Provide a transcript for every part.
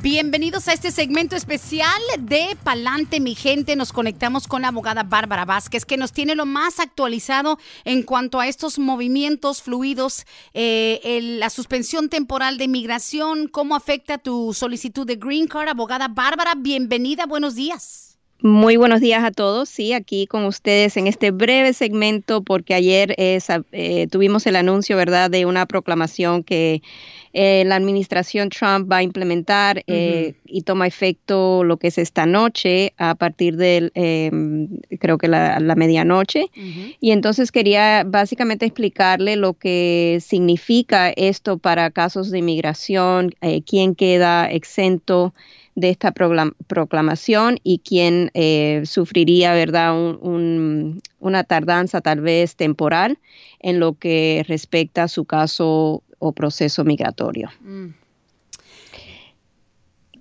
Bienvenidos a este segmento especial de Palante, mi gente. Nos conectamos con la abogada Bárbara Vázquez, que nos tiene lo más actualizado en cuanto a estos movimientos fluidos, eh, la suspensión temporal de migración, cómo afecta tu solicitud de Green Card. Abogada Bárbara, bienvenida, buenos días. Muy buenos días a todos. Sí, aquí con ustedes en este breve segmento, porque ayer eh, tuvimos el anuncio, ¿verdad?, de una proclamación que eh, la administración Trump va a implementar eh, y toma efecto lo que es esta noche a partir del, em, creo que la, medianoche. Y entonces quería básicamente explicarle lo que significa esto para casos de inmigración, eh, quién queda exento de esta proclamación y quién sufriría, ¿verdad?, una tardanza tal vez temporal en lo que respecta a su caso o proceso migratorio. Mm.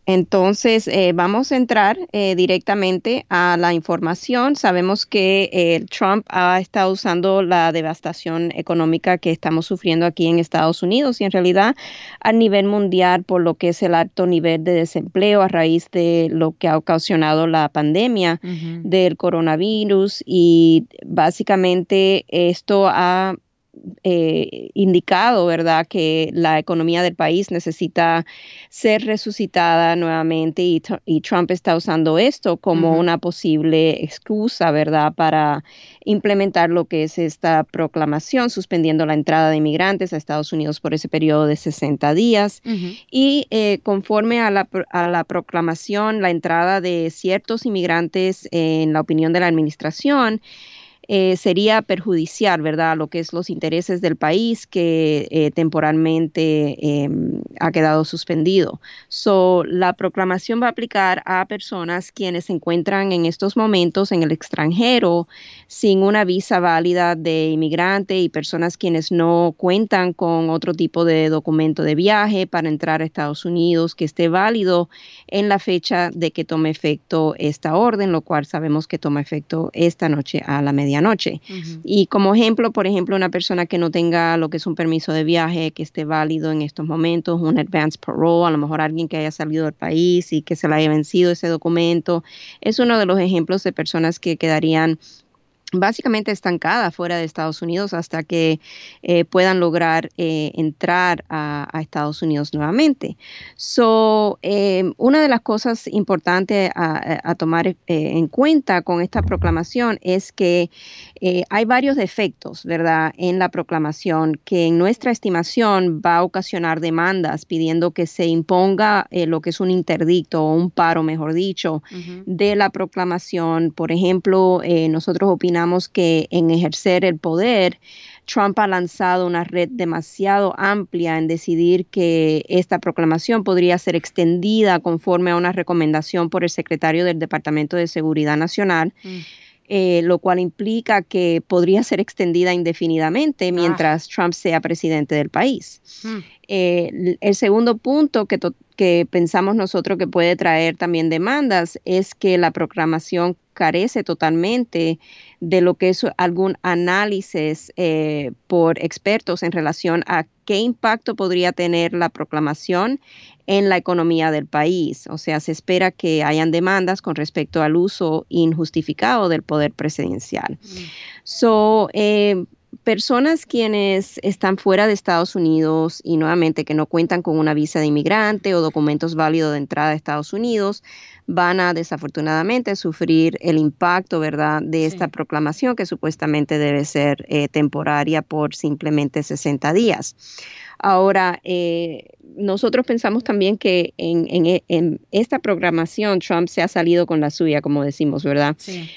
Entonces, eh, vamos a entrar eh, directamente a la información. Sabemos que eh, Trump ha estado usando la devastación económica que estamos sufriendo aquí en Estados Unidos y en realidad a nivel mundial por lo que es el alto nivel de desempleo a raíz de lo que ha ocasionado la pandemia del coronavirus y básicamente esto ha eh, indicado, ¿verdad?, que la economía del país necesita ser resucitada nuevamente y, Trump está usando esto como una posible excusa, ¿verdad?, para implementar lo que es esta proclamación, suspendiendo la entrada de inmigrantes a Estados Unidos por ese periodo de 60 días. Y eh, conforme a la, a la proclamación, la entrada de ciertos inmigrantes, en la opinión de la administración, eh, sería perjudiciar, ¿verdad?, lo que es los intereses del país que eh, temporalmente em, ha quedado suspendido. So, la proclamación va a aplicar a personas quienes se encuentran en estos momentos en el extranjero sin una visa válida de inmigrante y personas quienes no cuentan con otro tipo de documento de viaje para entrar a Estados Unidos que esté válido en la fecha de que tome efecto esta orden, lo cual sabemos que toma efecto esta noche a la medianoche noche. Y como ejemplo, por ejemplo, una persona que no tenga lo que es un permiso de viaje que esté válido en estos momentos, un advance parole, a lo mejor alguien que haya salido del país y que se le haya vencido ese documento, es uno de los ejemplos de personas que quedarían básicamente estancada fuera de Estados Unidos hasta que eh, puedan lograr eh, entrar a, Estados Unidos nuevamente. So, eh, una de las cosas importantes a, tomar en cuenta con esta proclamación es que hay varios defectos, ¿verdad?, en la proclamación que en nuestra estimación va a ocasionar demandas pidiendo que se imponga lo que es un interdicto o un paro, mejor dicho, de la proclamación. Por ejemplo, nosotros opinamos que en ejercer el poder, Trump ha lanzado una red demasiado amplia en decidir que esta proclamación podría ser extendida conforme a una recomendación por el secretario del Departamento de Seguridad Nacional. Mm. Eh, lo cual implica que podría ser extendida indefinidamente ah. mientras Trump sea presidente del país. Mm. Eh, el segundo punto que, que pensamos nosotros que puede traer también demandas es que la proclamación carece totalmente de lo que es algún análisis eh, por expertos en relación a qué impacto podría tener la proclamación en la economía del país. O sea, se espera que hayan demandas con respecto al uso injustificado del poder presidencial. Mm. So, eh, personas quienes están fuera de Estados Unidos y nuevamente que no cuentan con una visa de inmigrante o documentos válidos de entrada a Estados Unidos van a desafortunadamente sufrir el impacto, ¿verdad?, de esta proclamación que supuestamente debe ser eh, temporaria por simplemente 60 días. Ahora, eh, nosotros pensamos también que en, en, esta programación Trump se ha salido con la suya, como decimos, ¿verdad? Sí.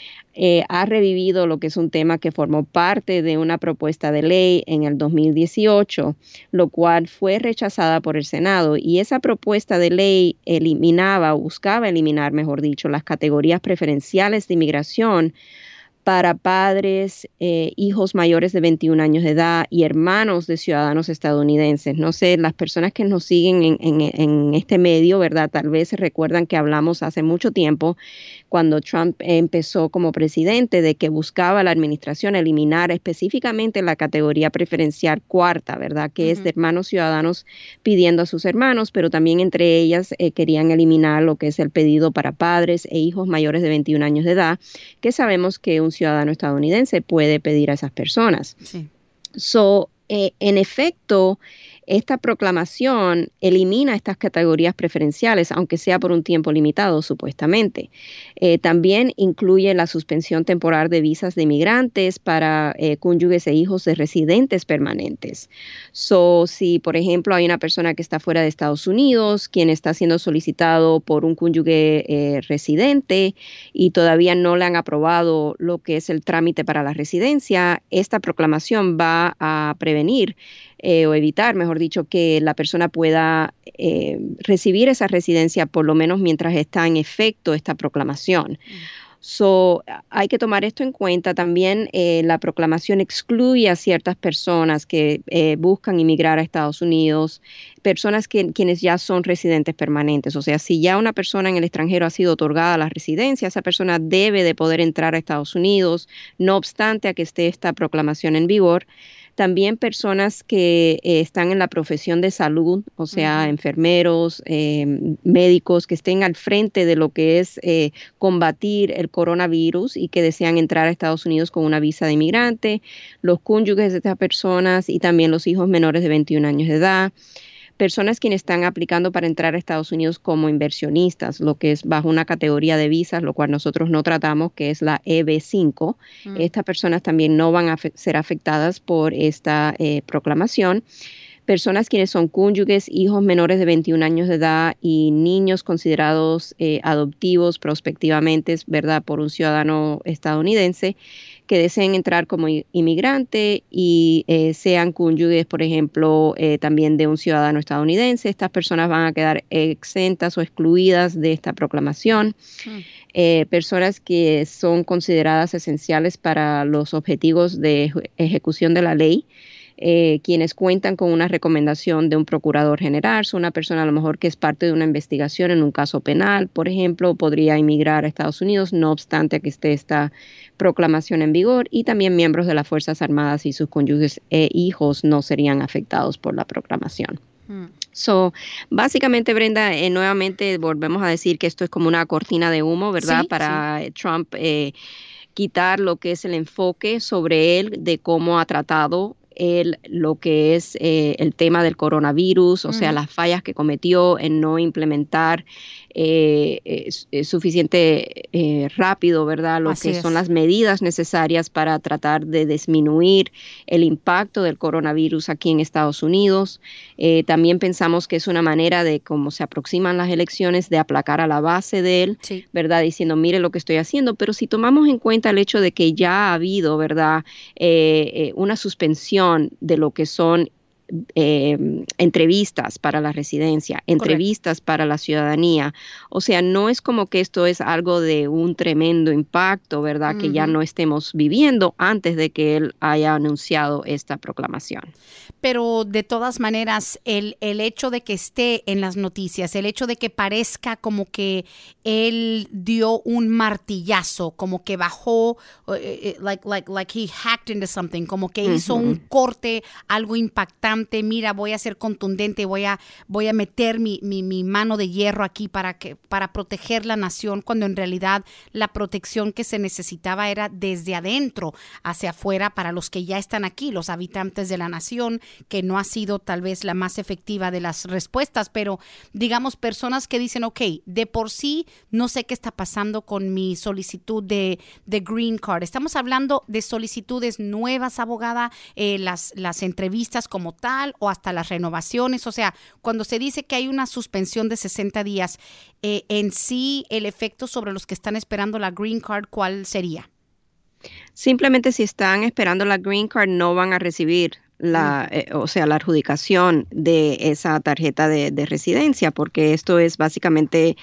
Eh, ha revivido lo que es un tema que formó parte de una propuesta de ley en el 2018, lo cual fue rechazada por el Senado. Y esa propuesta de ley eliminaba o buscaba eliminar, mejor dicho, las categorías preferenciales de inmigración para padres, eh, hijos mayores de 21 años de edad y hermanos de ciudadanos estadounidenses. No sé, las personas que nos siguen en, en este medio, ¿verdad? Tal vez recuerdan que hablamos hace mucho tiempo cuando Trump empezó como presidente de que buscaba la administración eliminar específicamente la categoría preferencial cuarta, ¿verdad? Que es de hermanos ciudadanos pidiendo a sus hermanos, pero también entre ellas eh, querían eliminar lo que es el pedido para padres e hijos mayores de 21 años de edad, que sabemos que un ciudadano estadounidense puede pedir a esas personas. Sí. So, eh, en efecto, esta proclamación elimina estas categorías preferenciales, aunque sea por un tiempo limitado, supuestamente. Eh, también incluye la suspensión temporal de visas de inmigrantes para eh, cónyuges e hijos de residentes permanentes. So, si, por ejemplo, hay una persona que está fuera de Estados Unidos, quien está siendo solicitado por un cónyuge eh, residente y todavía no le han aprobado lo que es el trámite para la residencia, esta proclamación va a prevenir eh, o evitar, mejor dicho, que la persona pueda eh, recibir esa residencia por lo menos mientras está en efecto esta proclamación. So, hay que tomar esto en cuenta. También eh, la proclamación excluye a ciertas personas que buscan inmigrar a Estados Unidos, personas que, quienes ya son residentes permanentes. O sea, si ya una persona en el extranjero ha sido otorgada la residencia, esa persona debe de poder entrar a Estados Unidos, no obstante a que esté esta proclamación en vigor. También personas que eh, están en la profesión de salud, o sea, enfermeros, eh, médicos que estén al frente de lo que es eh, combatir el coronavirus y que desean entrar a Estados Unidos con una visa de inmigrante, los cónyuges de estas personas y también los hijos menores de 21 años de edad personas quienes están aplicando para entrar a Estados Unidos como inversionistas, lo que es bajo una categoría de visas, lo cual nosotros no tratamos, que es la EB5. Mm. Estas personas también no van a ser afectadas por esta eh, proclamación personas quienes son cónyuges, hijos menores de 21 años de edad y niños considerados eh, adoptivos prospectivamente, ¿verdad?, por un ciudadano estadounidense que deseen entrar como inmigrante y eh, sean cónyuges, por ejemplo, eh, también de un ciudadano estadounidense. Estas personas van a quedar exentas o excluidas de esta proclamación. Mm. Eh, personas que son consideradas esenciales para los objetivos de ejecución de la ley. Eh, quienes cuentan con una recomendación de un procurador general, son una persona a lo mejor que es parte de una investigación en un caso penal, por ejemplo, podría emigrar a Estados Unidos, no obstante que esté esta proclamación en vigor, y también miembros de las Fuerzas Armadas y sus cónyuges e hijos no serían afectados por la proclamación. Hmm. So, básicamente, Brenda, eh, nuevamente volvemos a decir que esto es como una cortina de humo, ¿verdad? Para Trump eh, quitar lo que es el enfoque sobre él de cómo ha tratado el, lo que es eh, el tema del coronavirus, o sea, las fallas que cometió en no implementar eh, suficiente eh, rápido, ¿verdad? Lo que son las medidas necesarias para tratar de disminuir el impacto del coronavirus aquí en Estados Unidos. Eh, también pensamos que es una manera de, cómo se aproximan las elecciones, de aplacar a la base de él, ¿verdad? Diciendo, mire lo que estoy haciendo, pero si tomamos en cuenta el hecho de que ya ha habido, ¿verdad? una suspensión de lo que son eh, entrevistas para la residencia, entrevistas para la ciudadanía. O sea, no es como que esto es algo de un tremendo impacto, ¿verdad? Que ya no estemos viviendo antes de que él haya anunciado esta proclamación. Pero de todas maneras, el, el hecho de que esté en las noticias, el hecho de que parezca como que él dio un martillazo, como que bajó, eh, eh, like, like, like he hacked into something, como que hizo un corte, algo impactante mira, voy a ser contundente, voy a, voy a meter mi, mi, mano de hierro aquí para, que, para proteger la nación, cuando en realidad la protección que se necesitaba era desde adentro hacia afuera para los que ya están aquí, los habitantes de la nación, que no ha sido tal vez la más efectiva de las respuestas, pero digamos personas que dicen, ok, de por sí no sé qué está pasando con mi solicitud de, de Green Card. Estamos hablando de solicitudes nuevas, abogada, eh, las, las entrevistas como tal o hasta las renovaciones. O sea, cuando se dice que hay una suspensión de 60 días, eh, en sí el efecto sobre los que están esperando la green card, ¿cuál sería? Simplemente si están esperando la green card no van a recibir la, eh, o sea, la adjudicación de esa tarjeta de, residencia, porque esto es básicamente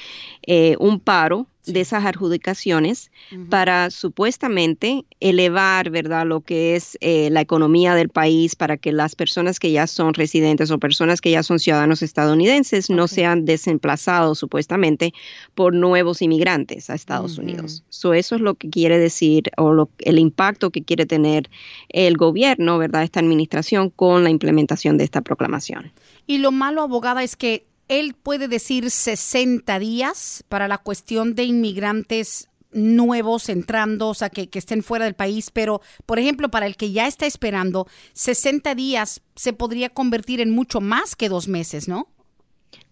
eh, un paro de esas adjudicaciones para supuestamente elevar, ¿verdad?, lo que es eh, la economía del país para que las personas que ya son residentes o personas que ya son ciudadanos estadounidenses no sean desemplazados supuestamente por nuevos inmigrantes a Estados Unidos. eso es lo que quiere decir o el impacto que quiere tener el gobierno, ¿verdad?, esta administración con la implementación de esta proclamación. Y lo malo, abogada, es que él puede decir 60 días para la cuestión de inmigrantes nuevos entrando, o sea, que, que, estén fuera del país, pero, por ejemplo, para el que ya está esperando, 60 días se podría convertir en mucho más que dos meses, ¿no?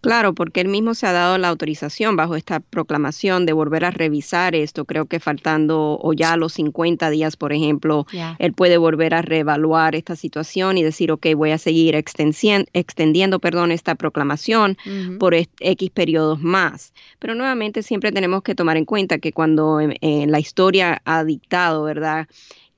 Claro, porque él mismo se ha dado la autorización bajo esta proclamación de volver a revisar esto. Creo que faltando o ya los 50 días, por ejemplo, él puede volver a reevaluar esta situación y decir, ok, voy a seguir extendiendo, perdón, esta proclamación por X periodos más. Pero nuevamente siempre tenemos que tomar en cuenta que cuando en la historia ha dictado, ¿verdad?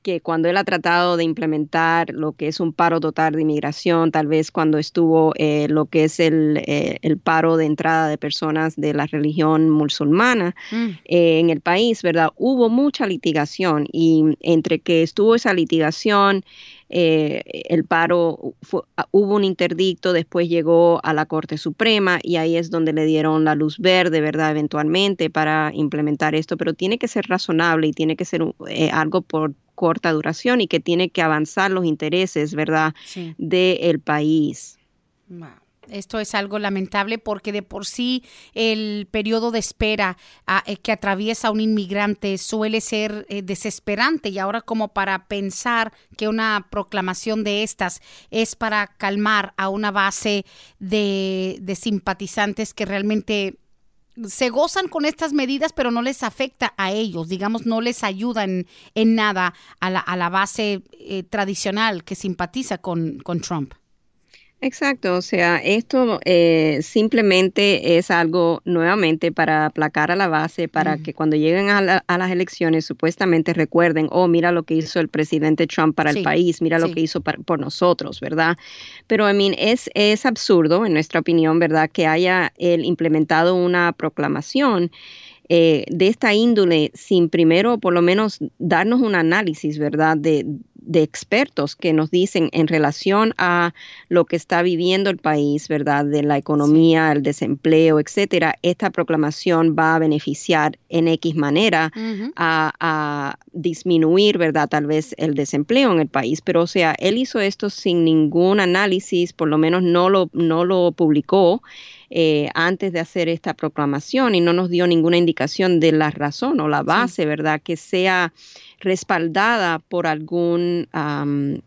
Que cuando él ha tratado de implementar lo que es un paro total de inmigración, tal vez cuando estuvo eh, lo que es el, eh, el, paro de entrada de personas de la religión musulmana mm. eh, en el país, ¿verdad? Hubo mucha litigación y entre que estuvo esa litigación, el paro, ah, hubo un interdicto, después llegó a la Corte Suprema y ahí es donde le dieron la luz verde, ¿verdad? Eventualmente para implementar esto, pero tiene que ser razonable y tiene que ser algo por corta duración y que tiene que avanzar los intereses, ¿verdad?, del país. Esto es algo lamentable porque de por sí el periodo de espera eh, que atraviesa un inmigrante suele ser eh, desesperante y ahora como para pensar que una proclamación de estas es para calmar a una base de, de simpatizantes que realmente se gozan con estas medidas, pero no les afecta a ellos, digamos, no les ayuda en, nada a la, a la base eh, tradicional que simpatiza con, con Trump. Exacto, o sea, esto eh, simplemente es algo nuevamente para aplacar a la base, para que cuando lleguen a, las elecciones supuestamente recuerden, oh, mira lo que hizo el presidente Trump para el país, mira lo que hizo por nosotros, ¿verdad? Pero, I mean, es, es absurdo, en nuestra opinión, ¿verdad?, que haya él implementado una proclamación eh, de esta índole sin primero por lo menos darnos un análisis, ¿verdad?, de, de expertos que nos dicen en relación a lo que está viviendo el país, ¿verdad? De la economía, el desempleo, etcétera, esta proclamación va a beneficiar en X manera a, a, disminuir, ¿verdad? Tal vez el desempleo en el país. Pero, o sea, él hizo esto sin ningún análisis, por lo menos no lo, no lo publicó. Eh, antes de hacer esta proclamación y no nos dio ninguna indicación de la razón o la base, ¿verdad? Que sea respaldada por algún,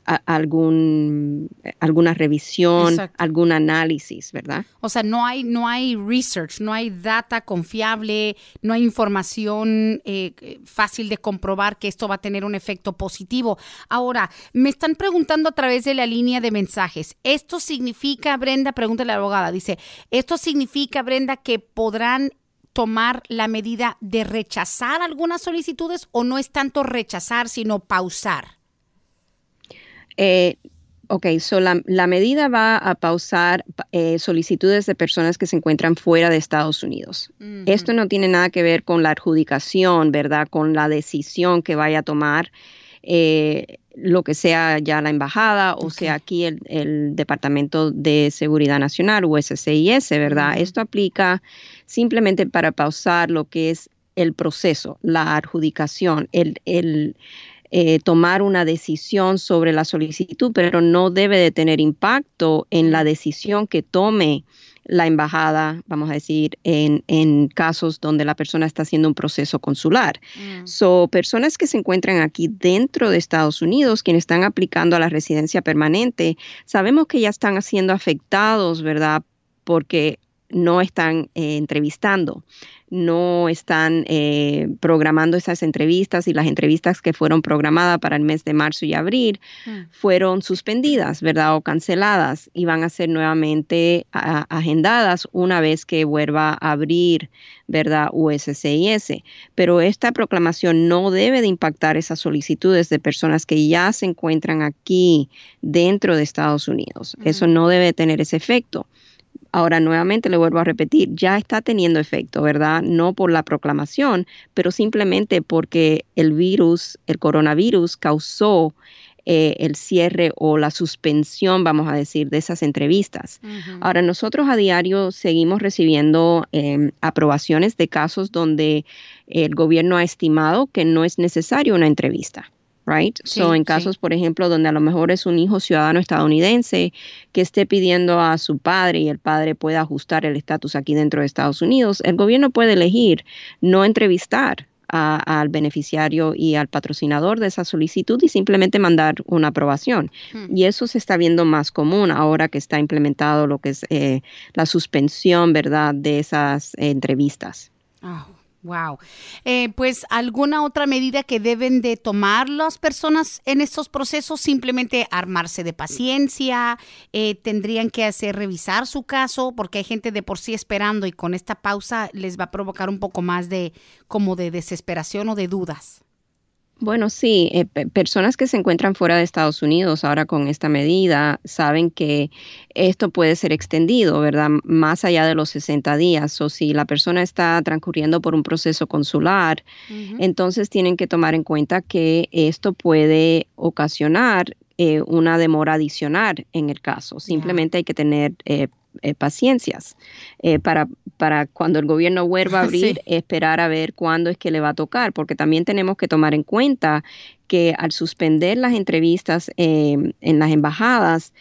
algún alguna revisión, algún análisis, ¿verdad? O sea, no hay, no hay research, no hay data confiable, no hay información eh, fácil de comprobar que esto va a tener un efecto positivo. Ahora, me están preguntando a través de la línea de mensajes, ¿esto significa, Brenda, pregúntale a la abogada, dice, ¿esto significa, Brenda, que podrán tomar la medida de rechazar algunas solicitudes o no es tanto rechazar, sino pausar? Eh, ok, so la, medida va a pausar eh, solicitudes de personas que se encuentran fuera de Estados Unidos. Esto no tiene nada que ver con la adjudicación, ¿verdad? Con la decisión que vaya a tomar. Eh, lo que sea ya la embajada o sea aquí el, Departamento de Seguridad Nacional o SCIS, ¿verdad? Esto aplica simplemente para pausar lo que es el proceso, la adjudicación, el, el eh, tomar una decisión sobre la solicitud, pero no debe de tener impacto en la decisión que tome la embajada, vamos a decir, en, en, casos donde la persona está haciendo un proceso consular. Mm. So, personas que se encuentran aquí dentro de Estados Unidos, quienes están aplicando a la residencia permanente, sabemos que ya están siendo afectados, ¿verdad? Porque no están eh, entrevistando no están eh, programando esas entrevistas y las entrevistas que fueron programadas para el mes de marzo y abril hmm. fueron suspendidas, ¿verdad? O canceladas y van a ser nuevamente agendadas una vez que vuelva a abrir, ¿verdad? USCIS. Pero esta proclamación no debe de impactar esas solicitudes de personas que ya se encuentran aquí dentro de Estados Unidos. Eso no debe tener ese efecto. Ahora, nuevamente le vuelvo a repetir, ya está teniendo efecto, ¿verdad? No por la proclamación, pero simplemente porque el virus, el coronavirus, causó eh, el cierre o la suspensión, vamos a decir, de esas entrevistas. Ahora, nosotros a diario seguimos recibiendo em, aprobaciones de casos donde el gobierno ha estimado que no es necesario una entrevista right? so, en casos, por ejemplo, donde a lo mejor es un hijo ciudadano estadounidense que esté pidiendo a su padre y el padre puede ajustar el estatus aquí dentro de Estados Unidos, el gobierno puede elegir no entrevistar al beneficiario y al patrocinador de esa solicitud y simplemente mandar una aprobación. Hmm. Y eso se está viendo más común ahora que está implementado lo que es eh, la suspensión, ¿verdad?, de esas entrevistas. Ah, Wow. Eh, pues alguna otra medida que deben de tomar las personas en estos procesos, simplemente armarse de paciencia, eh, tendrían que hacer revisar su caso, porque hay gente de por sí esperando y con esta pausa les va a provocar un poco más de como de desesperación o de dudas. Bueno, sí, eh, personas que se encuentran fuera de Estados Unidos ahora con esta medida saben que esto puede ser extendido, ¿verdad? Más allá de los 60 días. O si la persona está transcurriendo por un proceso consular, entonces tienen que tomar en cuenta que esto puede ocasionar eh, una demora adicional en el caso. Simplemente hay que tener eh, eh, paciencias eh, para, para cuando el gobierno vuelva a abrir, esperar a ver cuándo es que le va a tocar, porque también tenemos que tomar en cuenta que al suspender las entrevistas en las embajadas,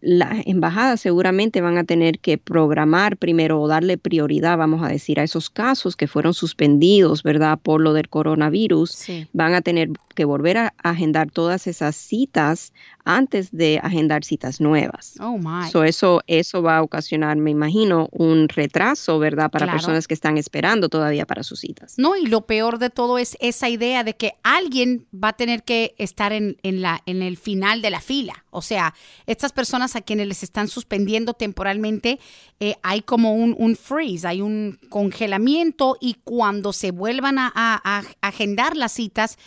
las embajadas seguramente van a tener que programar primero o darle prioridad, vamos a decir, a esos casos que fueron suspendidos, ¿verdad? Por lo del coronavirus. Van a tener que volver a agendar todas esas citas antes de agendar citas nuevas. Oh, my. eso, eso va a ocasionar, me imagino, un retraso, ¿verdad? Para personas que están esperando todavía para sus citas. No, y lo peor de todo es esa idea de que alguien va a tener que estar en, en, la, en el final de la fila. O sea, estas personas a quienes les están suspendiendo temporalmente, eh, hay como un, un, freeze, hay un congelamiento y cuando se vuelvan a agendar las citas,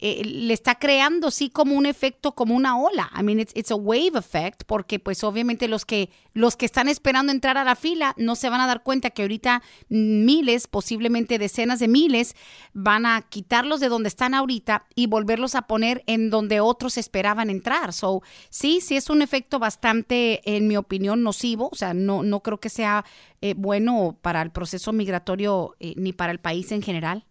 eh, le está creando sí como un efecto, como una ola. I mean, it's, it's, a wave effect, porque pues obviamente los que, los que están esperando entrar a la fila no se van a dar cuenta que ahorita miles, posiblemente decenas de miles, van a quitarlos de donde están ahorita y volverlos a poner en donde otros esperaban entrar. So, sí, sí es un efecto bastante, en mi opinión, nocivo. O sea, no, no creo que sea eh, bueno para el proceso migratorio eh, ni para el país en general.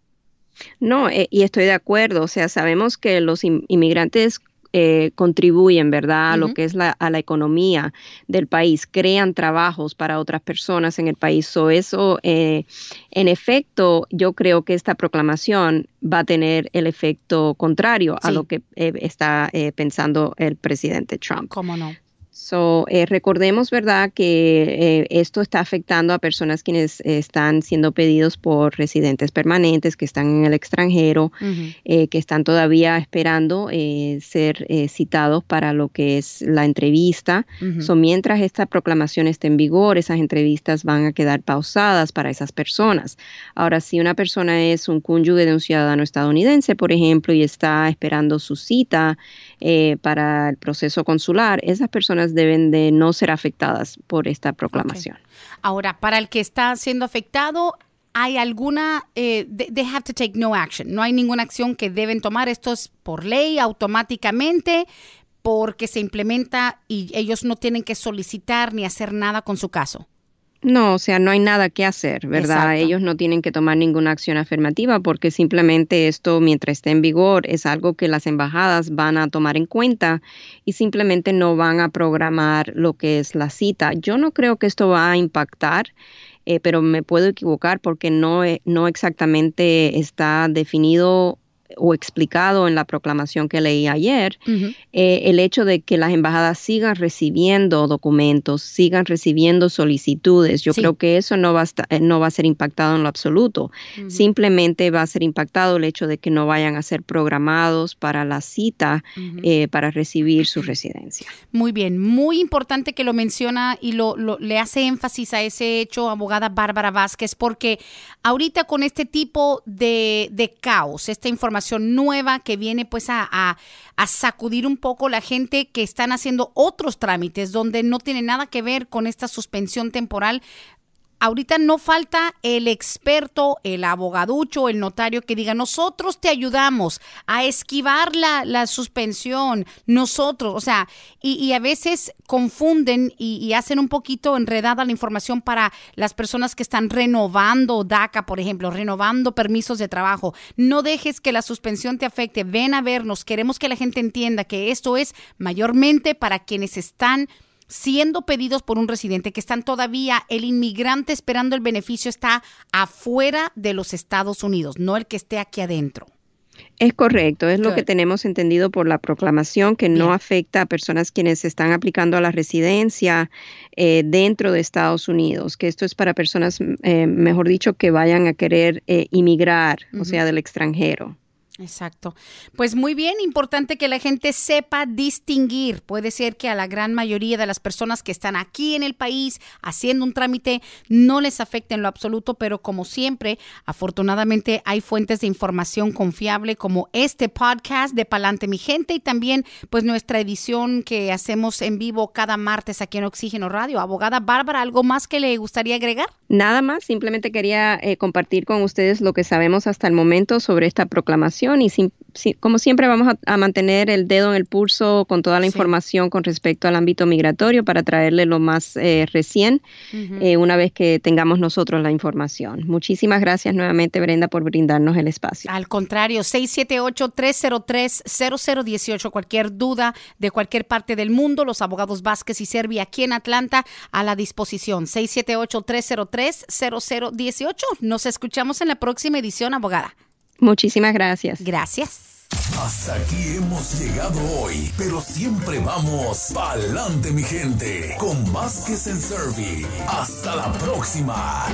No, eh, y estoy de acuerdo. O sea, sabemos que los inmigrantes eh, contribuyen, ¿verdad?, a lo que es la, a la economía del país, crean trabajos para otras personas en el país. O eso, eh, en efecto, yo creo que esta proclamación va a tener el efecto contrario a lo que está pensando el presidente Trump. ¿Cómo no? So, eh, recordemos, ¿verdad?, que eh, esto está afectando a personas quienes están siendo pedidos por residentes permanentes, que están en el extranjero, eh, que están todavía esperando ser citados para lo que es la entrevista. so, mientras esta proclamación esté en vigor, esas entrevistas van a quedar pausadas para esas personas. Ahora, si una persona es un cónyuge de un ciudadano estadounidense, por ejemplo, y está esperando su cita para el proceso consular, esas personas deben de no ser afectadas por esta proclamación. Ahora, para el que está siendo afectado, ¿hay alguna, eh, they have to take no action? No hay ninguna acción que deben tomar. Esto es por ley, automáticamente, porque se implementa y ellos no tienen que solicitar ni hacer nada con su caso. No, o sea, no hay nada que hacer, ¿verdad? Ellos no tienen que tomar ninguna acción afirmativa porque simplemente esto, mientras esté en vigor, es algo que las embajadas van a tomar en cuenta y simplemente no van a programar lo que es la cita. Yo no creo que esto va a impactar. Eh, pero me puedo equivocar porque no, no exactamente está definido o explicado en la proclamación que leí ayer, eh, el hecho de que las embajadas sigan recibiendo documentos, sigan recibiendo solicitudes, yo creo que eso no va, a eh, no va a ser impactado en lo absoluto. Simplemente va a ser impactado el hecho de que no vayan a ser programados para la cita eh, para recibir su residencia. Muy bien, muy importante que lo menciona y lo, le hace énfasis a ese hecho, abogada Bárbara Vázquez, porque ahorita con este tipo de, de caos, esta información, nueva que viene pues a, a, a, sacudir un poco la gente que están haciendo otros trámites donde no tiene nada que ver con esta suspensión temporal ahorita no falta el experto, el abogaducho, el notario que diga, nosotros te ayudamos a esquivar la, la suspensión, nosotros, o sea, y, a veces confunden y, hacen un poquito enredada la información para las personas que están renovando DACA, por ejemplo, renovando permisos de trabajo. No dejes que la suspensión te afecte, ven a vernos, queremos que la gente entienda que esto es mayormente para quienes están siendo pedidos por un residente que están todavía, el inmigrante esperando el beneficio está afuera de los Estados Unidos, no el que esté aquí adentro. Es correcto, es lo que tenemos entendido por la proclamación, que no afecta a personas quienes están aplicando a la residencia eh, dentro de Estados Unidos, que esto es para personas, eh, mejor dicho, que vayan a querer eh, inmigrar, o sea, del extranjero. Exacto. Pues muy bien, importante que la gente sepa distinguir. Puede ser que a la gran mayoría de las personas que están aquí en el país haciendo un trámite no les afecte en lo absoluto, pero como siempre, afortunadamente hay fuentes de información confiable como este podcast de Palante Mi Gente y también pues nuestra edición que hacemos en vivo cada martes aquí en Oxígeno Radio. Abogada Bárbara, ¿algo más que le gustaría agregar? Nada más, simplemente quería eh, compartir con ustedes lo que sabemos hasta el momento sobre esta proclamación y como siempre vamos a, mantener el dedo en el pulso con toda la información con respecto al ámbito migratorio para traerle lo más eh, recién eh, una vez que tengamos nosotros la información. Muchísimas gracias nuevamente Brenda por brindarnos el espacio. Al contrario, 678-303-0018, cualquier duda de cualquier parte del mundo, los abogados Vázquez y Servi aquí en Atlanta a la disposición. 678-303-0018. Nos escuchamos en la próxima edición, abogada. Muchísimas gracias. Gracias. Hasta aquí hemos llegado hoy, pero siempre vamos pa'lante mi gente, con Vázquez en Servi. Hasta la próxima.